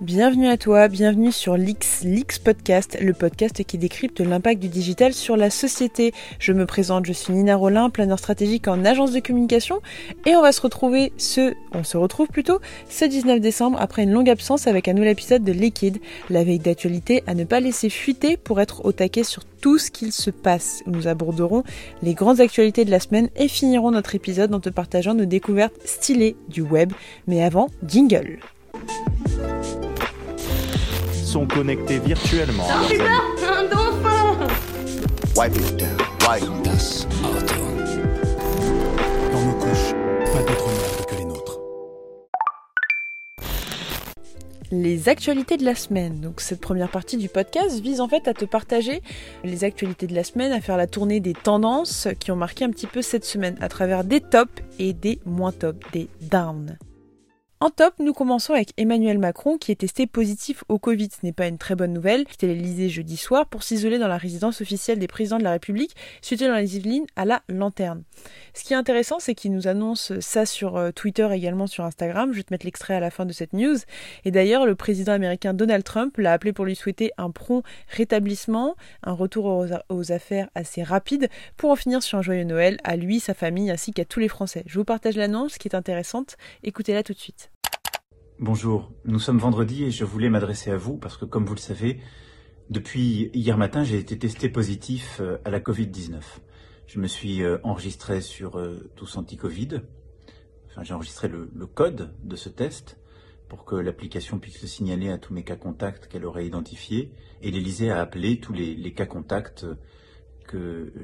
Bienvenue à toi, bienvenue sur l'X, l'X Podcast, le podcast qui décrypte l'impact du digital sur la société. Je me présente, je suis Nina Rollin, planeur stratégique en agence de communication et on va se retrouver ce, on se retrouve plutôt ce 19 décembre après une longue absence avec un nouvel épisode de Liquid, la veille d'actualité à ne pas laisser fuiter pour être au taquet sur tout ce qu'il se passe. Nous aborderons les grandes actualités de la semaine et finirons notre épisode en te partageant nos découvertes stylées du web. Mais avant, jingle sont connectés virtuellement. Wipe it down. Wipe das Auto. Dans nos couches, pas d'autre monde que les nôtres. Les actualités de la semaine. Donc cette première partie du podcast vise en fait à te partager les actualités de la semaine, à faire la tournée des tendances qui ont marqué un petit peu cette semaine à travers des tops et des moins tops, des downs. En top, nous commençons avec Emmanuel Macron qui est testé positif au Covid. Ce n'est pas une très bonne nouvelle. Quitté l'Elysée jeudi soir pour s'isoler dans la résidence officielle des présidents de la République, située dans les Yvelines à la Lanterne. Ce qui est intéressant, c'est qu'il nous annonce ça sur euh, Twitter également sur Instagram. Je vais te mettre l'extrait à la fin de cette news. Et d'ailleurs, le président américain Donald Trump l'a appelé pour lui souhaiter un prompt rétablissement, un retour aux affaires assez rapide pour en finir sur un joyeux Noël à lui, sa famille ainsi qu'à tous les Français. Je vous partage l'annonce qui est intéressante. Écoutez-la tout de suite. Bonjour, nous sommes vendredi et je voulais m'adresser à vous parce que comme vous le savez, depuis hier matin j'ai été testé positif euh, à la Covid-19. Je me suis euh, enregistré sur euh, Tous Anti-Covid, enfin j'ai enregistré le, code de ce test pour que l'application puisse le signaler à tous mes cas contacts qu'elle aurait identifiés et l'Elysée a appelé tous les, cas contacts que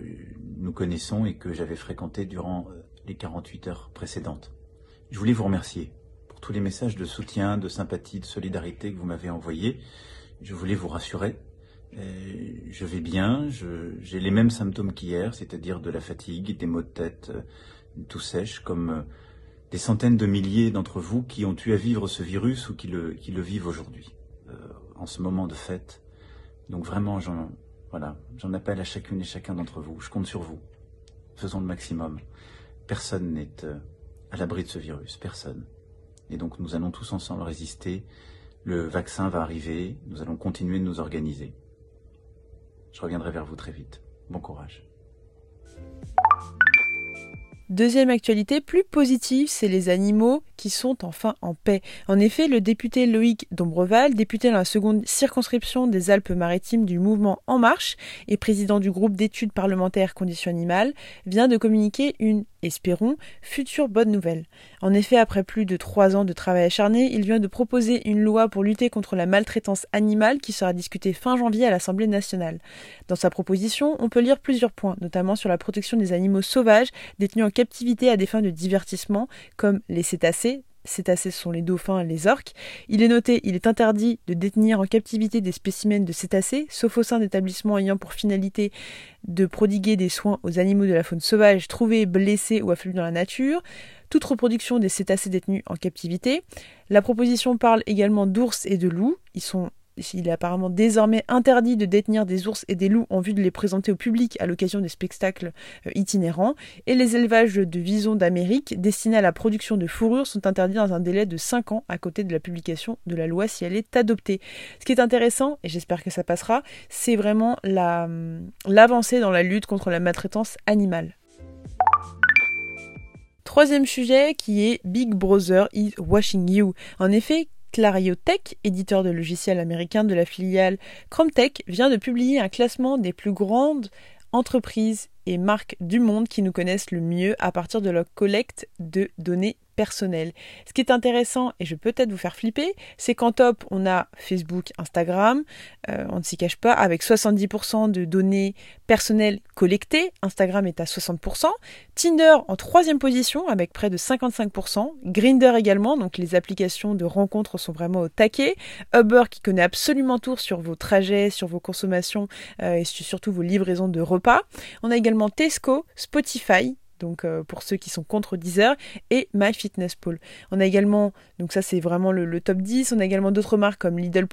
nous connaissons et que j'avais fréquentés durant les 48 heures précédentes. Je voulais vous remercier tous les messages de soutien, de sympathie, de solidarité que vous m'avez envoyés. Je voulais vous rassurer. Euh, je vais bien, j'ai les mêmes symptômes qu'hier, c'est-à-dire de la fatigue, des maux de tête euh, tout sèches, comme euh, des centaines de milliers d'entre vous qui ont eu à vivre ce virus ou qui le, vivent aujourd'hui, en ce moment de fête. Donc vraiment, j'en appelle à chacune et chacun d'entre vous. Je compte sur vous. Faisons le maximum. Personne n'est à l'abri de ce virus, personne. Et donc nous allons tous ensemble résister. Le vaccin va arriver, nous allons continuer de nous organiser. Je reviendrai vers vous très vite. Bon courage. Deuxième actualité plus positive, c'est les animaux qui sont enfin en paix. En effet, le député Loïc Dombreval, député dans la seconde circonscription des Alpes-Maritimes du mouvement En Marche et président du groupe d'études parlementaires conditions animales, vient de communiquer une espérons, future bonne nouvelle. En effet, après plus de trois ans de travail acharné, il vient de proposer une loi pour lutter contre la maltraitance animale qui sera discutée fin janvier à l'Assemblée nationale. Dans sa proposition, on peut lire plusieurs points, notamment sur la protection des animaux sauvages détenus en captivité à des fins de divertissement, comme les cétacés, cétacés sont les dauphins et les orques. Il est noté, il est interdit de détenir en captivité des spécimens de cétacés, sauf au sein d'établissements ayant pour finalité de prodiguer des soins aux animaux de la faune sauvage trouvés blessés ou afflués dans la nature, toute reproduction des cétacés détenus en captivité. La proposition parle également d'ours et de loups. Ils sont il est apparemment désormais interdit de détenir des ours et des loups en vue de les présenter au public à l'occasion des spectacles euh, itinérants, et les élevages de visons d'Amérique destinés à la production de fourrures sont interdits dans un délai de 5 ans à côté de la publication de la loi si elle est adoptée. Ce qui est intéressant, et j'espère que ça passera, c'est vraiment hum, l'avancée dans la lutte contre la maltraitance animale. Troisième sujet qui est Big Brother is watching you. En effet, Clariotech, éditeur de logiciels américain de la filiale Chromtech, vient de publier un classement des plus grandes entreprises et marques du monde qui nous connaissent le mieux à partir de leur collecte de données personnel. Ce qui est intéressant, et je peux peut-être vous faire flipper, c'est qu'en top, on a Facebook, Instagram, euh, on ne s'y cache pas, avec 70% de données personnelles collectées, Instagram est à 60%, Tinder en troisième position avec près de 55%, Grinder également, donc les applications de rencontres sont vraiment au taquet, Uber qui connaît absolument tout sur vos trajets, sur vos consommations euh, et surtout vos livraisons de repas. On a également Tesco, Spotify, donc euh, pour ceux qui sont contre Deezer, et MyFitnessPal. On a également, donc ça c'est vraiment le, top 10, on a également d'autres marques comme Lidl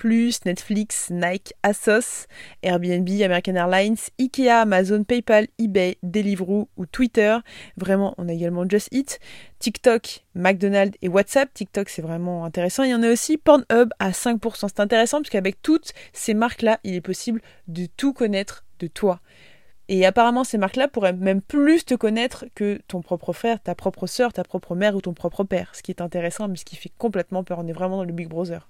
Netflix, Nike, Asos, Airbnb, American Airlines, Ikea, Amazon, PayPal, eBay, Deliveroo ou Twitter. Vraiment, on a également Just Eat, TikTok, McDonald's et WhatsApp. TikTok c'est vraiment intéressant. Il y en a aussi Pornhub à 5%. C'est intéressant parce qu'avec toutes ces marques-là, il est possible de tout connaître de toi. Et apparemment, ces marques-là pourraient même plus te connaître que ton propre frère, ta propre sœur, ta propre mère ou ton propre père. Ce qui est intéressant, mais ce qui fait complètement peur. On est vraiment dans le Big Brother.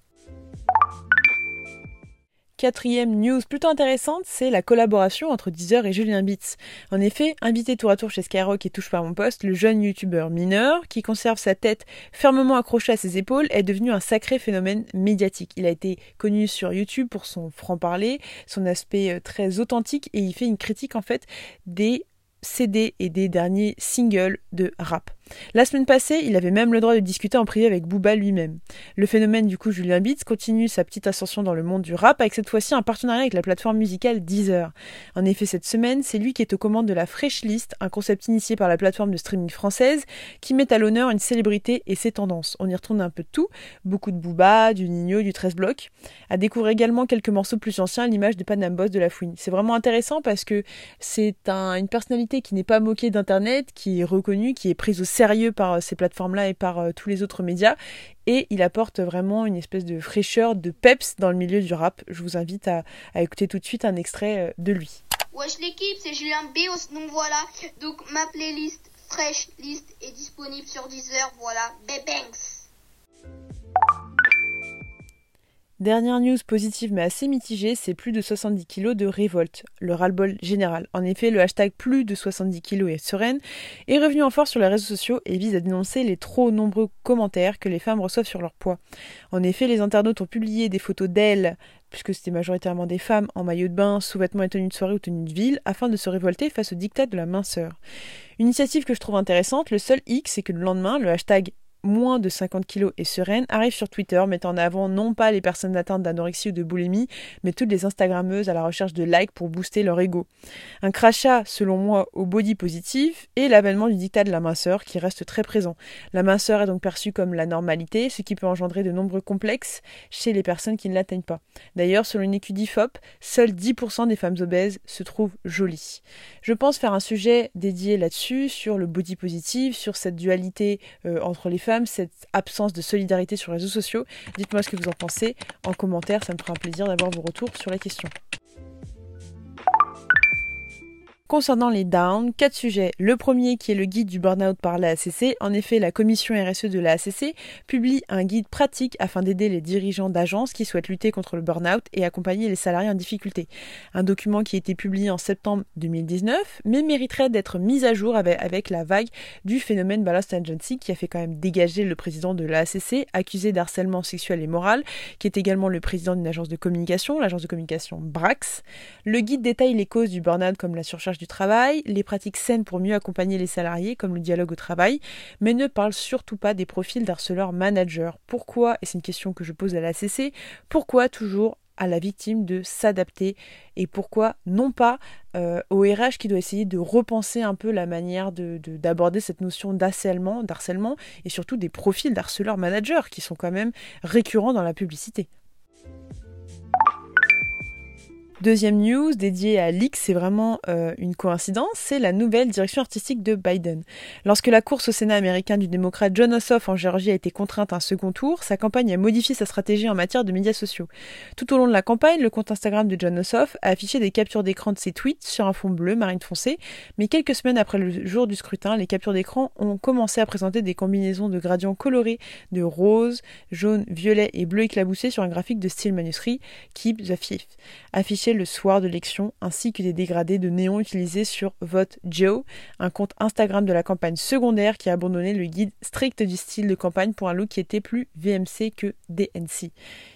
Quatrième news plutôt intéressante, c'est la collaboration entre Deezer et Julien Beats. En effet, invité tour à tour chez Skyrock et touche par mon poste, le jeune youtubeur mineur, qui conserve sa tête fermement accrochée à ses épaules, est devenu un sacré phénomène médiatique. Il a été connu sur YouTube pour son franc-parler, son aspect euh, très authentique et il fait une critique en fait des CD et des derniers singles de rap. La semaine passée, il avait même le droit de discuter en privé avec Booba lui-même. Le phénomène du coup Julien Beats continue sa petite ascension dans le monde du rap avec cette fois-ci un partenariat avec la plateforme musicale Deezer. En effet, cette semaine, c'est lui qui est aux commandes de la Fresh List, un concept initié par la plateforme de streaming française qui met à l'honneur une célébrité et ses tendances. On y retourne un peu de tout, beaucoup de Booba, du Nino, du 13 bloc. À découvrir également quelques morceaux plus anciens à l'image de Panam Boss de la Fouine. C'est vraiment intéressant parce que c'est une personnalité qui n'est pas moquée d'internet, qui est reconnue, qui est prise au sérieux par euh, ces plateformes-là et par euh, tous les autres médias. Et il apporte vraiment une espèce de fraîcheur, de peps dans le milieu du rap. Je vous invite à, écouter tout de suite un extrait euh, de lui. Wesh l'équipe, c'est Julien Béos, donc voilà. Donc ma playlist Fresh List est disponible sur Deezer, voilà. Bebanks. Dernière news positive mais assez mitigée, c'est plus de 70 kg de révolte, le ras-le-bol général. En effet, le hashtag plus de 70 kg et sereine est revenu en force sur les réseaux sociaux et vise à dénoncer les trop nombreux commentaires que les femmes reçoivent sur leur poids. En effet, les internautes ont publié des photos d'elles, puisque c'était majoritairement des femmes en maillot de bain, sous-vêtements et tenues de soirée ou tenues de ville, afin de se révolter face au dictat de la minceur. Une initiative que je trouve intéressante, le seul hic, c'est que le lendemain, le hashtag moins de 50 kg et sereine, arrive sur Twitter mettant en avant non pas les personnes atteintes d'anorexie ou de boulimie, mais toutes les Instagrammeuses à la recherche de likes pour booster leur ego. Un crachat, selon moi, au body positif et l'avènement du dictat de la minceur qui reste très présent. La minceur est donc perçue comme la normalité, ce qui peut engendrer de nombreux complexes chez les personnes qui ne l'atteignent pas. D'ailleurs, selon une étude IFOP, seuls 10% des femmes obèses se trouvent jolies. Je pense faire un sujet dédié là-dessus, sur le body positif, sur cette dualité euh, entre les cette absence de solidarité sur les réseaux sociaux. Dites-moi ce que vous en pensez en commentaire, ça me fera un plaisir d'avoir vos retours sur la question. Concernant les downs, quatre sujets. Le premier qui est le guide du burn-out par l'ACC. En effet, la commission RSE de l'ACC publie un guide pratique afin d'aider les dirigeants d'agences qui souhaitent lutter contre le burn-out et accompagner les salariés en difficulté. Un document qui a été publié en septembre 2019, mais mériterait d'être mis à jour avec, la vague du phénomène Ballast Agency qui a fait quand même dégager le président de l'ACC, accusé d'harcèlement sexuel et moral, qui est également le président d'une agence de communication, l'agence de communication Brax. Le guide détaille les causes du burn-out comme la surcharge travail, les pratiques saines pour mieux accompagner les salariés, comme le dialogue au travail, mais ne parle surtout pas des profils d'harceleurs managers. Pourquoi, et c'est une question que je pose à la CC, pourquoi toujours à la victime de s'adapter et pourquoi non pas euh, au RH qui doit essayer de repenser un peu la manière d'aborder de, cette notion d'harcèlement, d'harcèlement et surtout des profils d'harceleurs managers qui sont quand même récurrents dans la publicité. Deuxième news dédiée à l'X, c'est vraiment euh, une coïncidence, c'est la nouvelle direction artistique de Biden. Lorsque la course au Sénat américain du démocrate John Ossoff en Géorgie a été contrainte à un second tour, sa campagne a modifié sa stratégie en matière de médias sociaux. Tout au long de la campagne, le compte Instagram de John Ossoff a affiché des captures d'écran de ses tweets sur un fond bleu marine foncé, mais quelques semaines après le jour du scrutin, les captures d'écran ont commencé à présenter des combinaisons de gradients colorés de rose, jaune, violet et bleu éclaboussé sur un graphique de style manuscrit Keep the Fifth, le soir de l'élection, ainsi que des dégradés de néon utilisés sur Vote Joe, un compte Instagram de la campagne secondaire qui a abandonné le guide strict du style de campagne pour un look qui était plus VMC que DNC.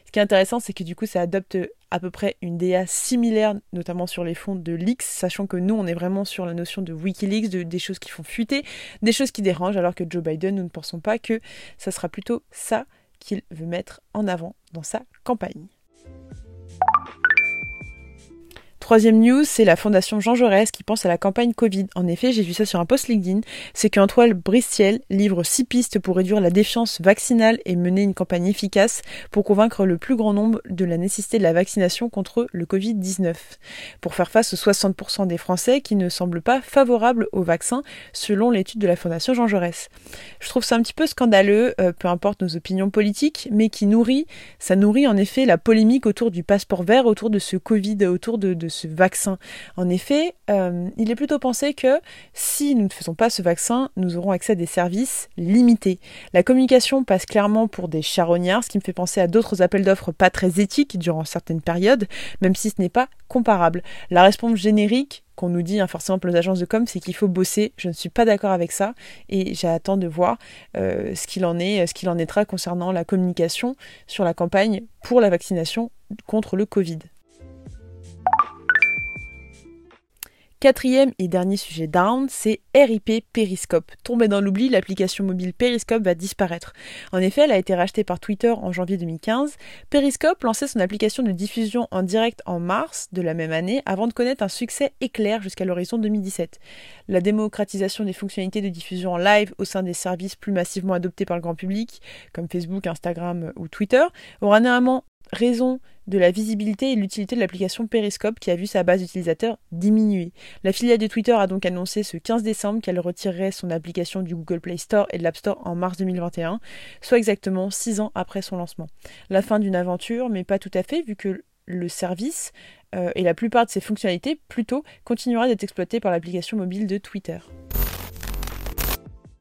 Ce qui est intéressant, c'est que du coup, ça adopte à peu près une DA similaire, notamment sur les fonds de leaks, sachant que nous, on est vraiment sur la notion de Wikileaks, de, des choses qui font fuiter, des choses qui dérangent, alors que Joe Biden, nous ne pensons pas que ça sera plutôt ça qu'il veut mettre en avant dans sa campagne. Troisième news, c'est la fondation Jean Jaurès qui pense à la campagne Covid. En effet, j'ai vu ça sur un post LinkedIn, c'est qu'Antoine Bristiel livre six pistes pour réduire la défiance vaccinale et mener une campagne efficace pour convaincre le plus grand nombre de la nécessité de la vaccination contre le Covid-19. Pour faire face aux 60% des Français qui ne semblent pas favorables au vaccin, selon l'étude de la fondation Jean Jaurès. Je trouve ça un petit peu scandaleux, euh, peu importe nos opinions politiques, mais qui nourrit, ça nourrit en effet la polémique autour du passeport vert, autour de ce Covid, autour de, de ce vaccin. En effet, euh, il est plutôt pensé que si nous ne faisons pas ce vaccin, nous aurons accès à des services limités. La communication passe clairement pour des charognards, ce qui me fait penser à d'autres appels d'offres pas très éthiques durant certaines périodes, même si ce n'est pas comparable. La réponse générique qu'on nous dit hein, forcément pour les agences de com, c'est qu'il faut bosser. Je ne suis pas d'accord avec ça et j'attends de voir euh, ce qu'il en est, ce qu'il en être concernant la communication sur la campagne pour la vaccination contre le Covid. Quatrième et dernier sujet down, c'est RIP Periscope. Tombée dans l'oubli, l'application mobile Periscope va disparaître. En effet, elle a été rachetée par Twitter en janvier 2015. Periscope lançait son application de diffusion en direct en mars de la même année avant de connaître un succès éclair jusqu'à l'horizon 2017. La démocratisation des fonctionnalités de diffusion en live au sein des services plus massivement adoptés par le grand public, comme Facebook, Instagram ou Twitter, aura néanmoins raison de la visibilité et l'utilité de l'application Periscope qui a vu sa base d'utilisateurs diminuer. La filiale de Twitter a donc annoncé ce 15 décembre qu'elle retirerait son application du Google Play Store et de l'App Store en mars 2021, soit exactement 6 ans après son lancement. La fin d'une aventure, mais pas tout à fait, vu que le service euh, et la plupart de ses fonctionnalités plutôt continuera d'être exploité par l'application mobile de Twitter.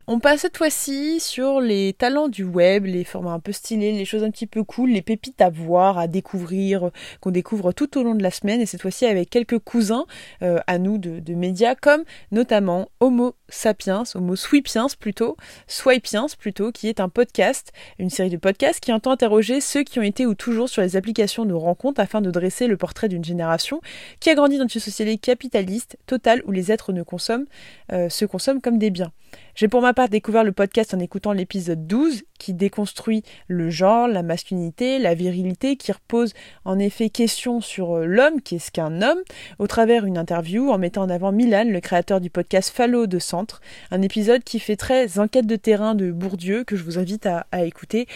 On passe cette fois-ci sur les talents du web, les formats un peu stylés, les choses un petit peu cool, les pépites à voir, à découvrir, qu'on découvre tout au long de la semaine, et cette fois-ci avec quelques cousins euh, à nous de, médias, comme notamment Homo Sapiens, Homo Swipiens plutôt, Swipiens plutôt, qui est un podcast, une série de podcasts qui entend interroger ceux qui ont été ou toujours sur les applications de rencontres afin de dresser le portrait d'une génération qui a grandi dans une société capitaliste, totale, où les êtres ne consomment, euh, se consomment comme des biens. J'ai pour ma part découvert le podcast en écoutant l'épisode 12 qui déconstruit le genre, la masculinité, la virilité, qui repose en effet question sur euh, l'homme, qu'est-ce qu'un homme, au travers une interview en mettant en avant Milan, le créateur du podcast Fallo de Centre, un épisode qui fait très enquête de terrain de Bourdieu que je vous invite à écouter.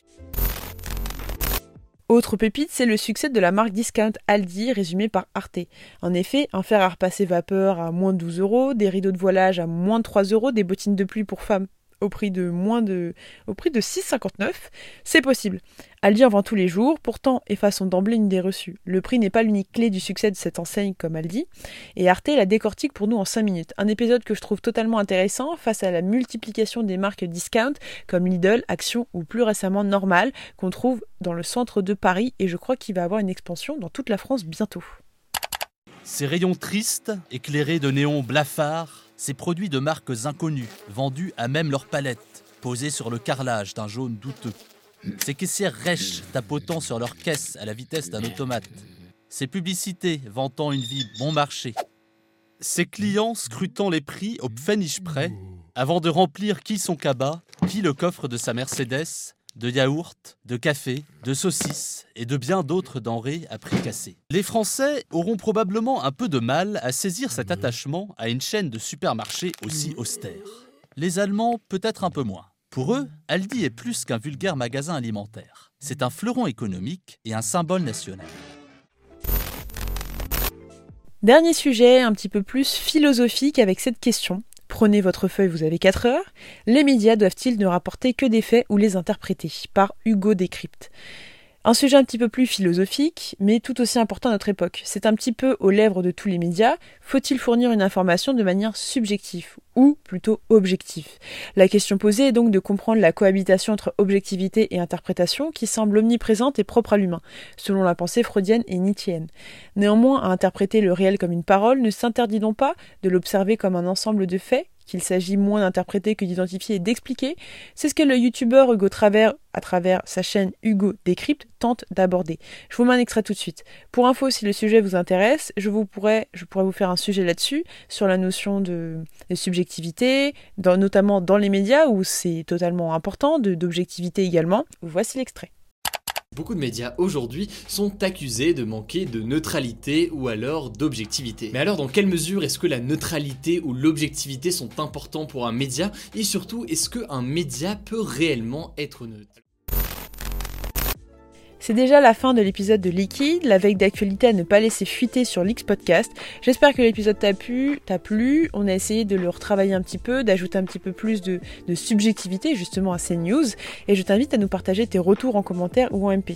Autre pépite, c'est le succès de la marque discount Aldi résumé par Arte. En effet, un fer à repasser vapeur à moins de 12 euros, des rideaux de voilage à moins de 3 euros, des bottines de pluie pour femmes au prix de moins de au prix de 6,59, c'est possible. Aldi en vend tous les jours, pourtant effaçons d'emblée une idée reçue. Le prix n'est pas l'unique clé du succès de cette enseigne comme Aldi, et Arte la décortique pour nous en 5 minutes. Un épisode que je trouve totalement intéressant face à la multiplication des marques discount comme Lidl, Action ou plus récemment Normal qu'on trouve dans le centre de Paris et je crois qu'il va avoir une expansion dans toute la France bientôt. Ces rayons tristes, éclairés de néons blafards, ces produits de marques inconnues, vendus à même leur palette, posés sur le carrelage d'un jaune douteux. Ces caissières rêches tapotant sur leur caisse à la vitesse d'un automate. Ces publicités vantant une vie bon marché. Ces clients scrutant les prix au pfennig près avant de remplir qui son cabas, qui le coffre de sa Mercedes, de yaourts, de café, de saucisses et de bien d'autres denrées à prix cassé. Les Français auront probablement un peu de mal à saisir cet attachement à une chaîne de supermarchés aussi austère. Les Allemands peut-être un peu moins. Pour eux, Aldi est plus qu'un vulgaire magasin alimentaire. C'est un fleuron économique et un symbole national. Dernier sujet, un petit peu plus philosophique avec cette question. Prenez votre feuille, vous avez 4 heures. Les médias doivent-ils ne rapporter que des faits ou les interpréter? Par Hugo Décrypte. Un sujet un petit peu plus philosophique, mais tout aussi important à notre époque. C'est un petit peu aux lèvres de tous les médias. Faut-il fournir une information de manière subjective ou plutôt objective? La question posée est donc de comprendre la cohabitation entre objectivité et interprétation qui semble omniprésente et propre à l'humain, selon la pensée freudienne et nietzschéenne. Néanmoins, à interpréter le réel comme une parole ne s'interdit donc pas de l'observer comme un ensemble de faits qu'il s'agit moins d'interpréter que d'identifier et d'expliquer, c'est ce que le youtubeur Hugo Travers, à travers sa chaîne Hugo Décrypte, tente d'aborder. Je vous mets un extrait tout de suite. Pour info, si le sujet vous intéresse, je, pourrais vous faire un sujet là-dessus, sur la notion de, subjectivité, notamment dans les médias, où c'est totalement important, d'objectivité également. Voici l'extrait. Beaucoup de médias aujourd'hui sont accusés de manquer de neutralité ou alors d'objectivité. Mais alors dans quelle mesure est-ce que la neutralité ou l'objectivité sont importants pour un média? Et surtout est-ce qu'un média peut réellement être neutre? C'est déjà la fin de l'épisode de Liquide, la veille d'actualité à ne pas laisser fuiter sur l'X Podcast. J'espère que l'épisode t'a plu, t'a plu. On a essayé de le retravailler un petit peu, d'ajouter un petit peu plus de, de, subjectivité justement à ces news. Et je t'invite à nous partager tes retours en commentaire ou en MP.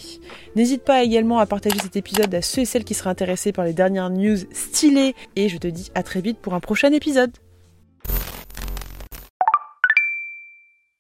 N'hésite pas également à partager cet épisode à ceux et celles qui seraient intéressés par les dernières news stylées. Et je te dis à très vite pour un prochain épisode.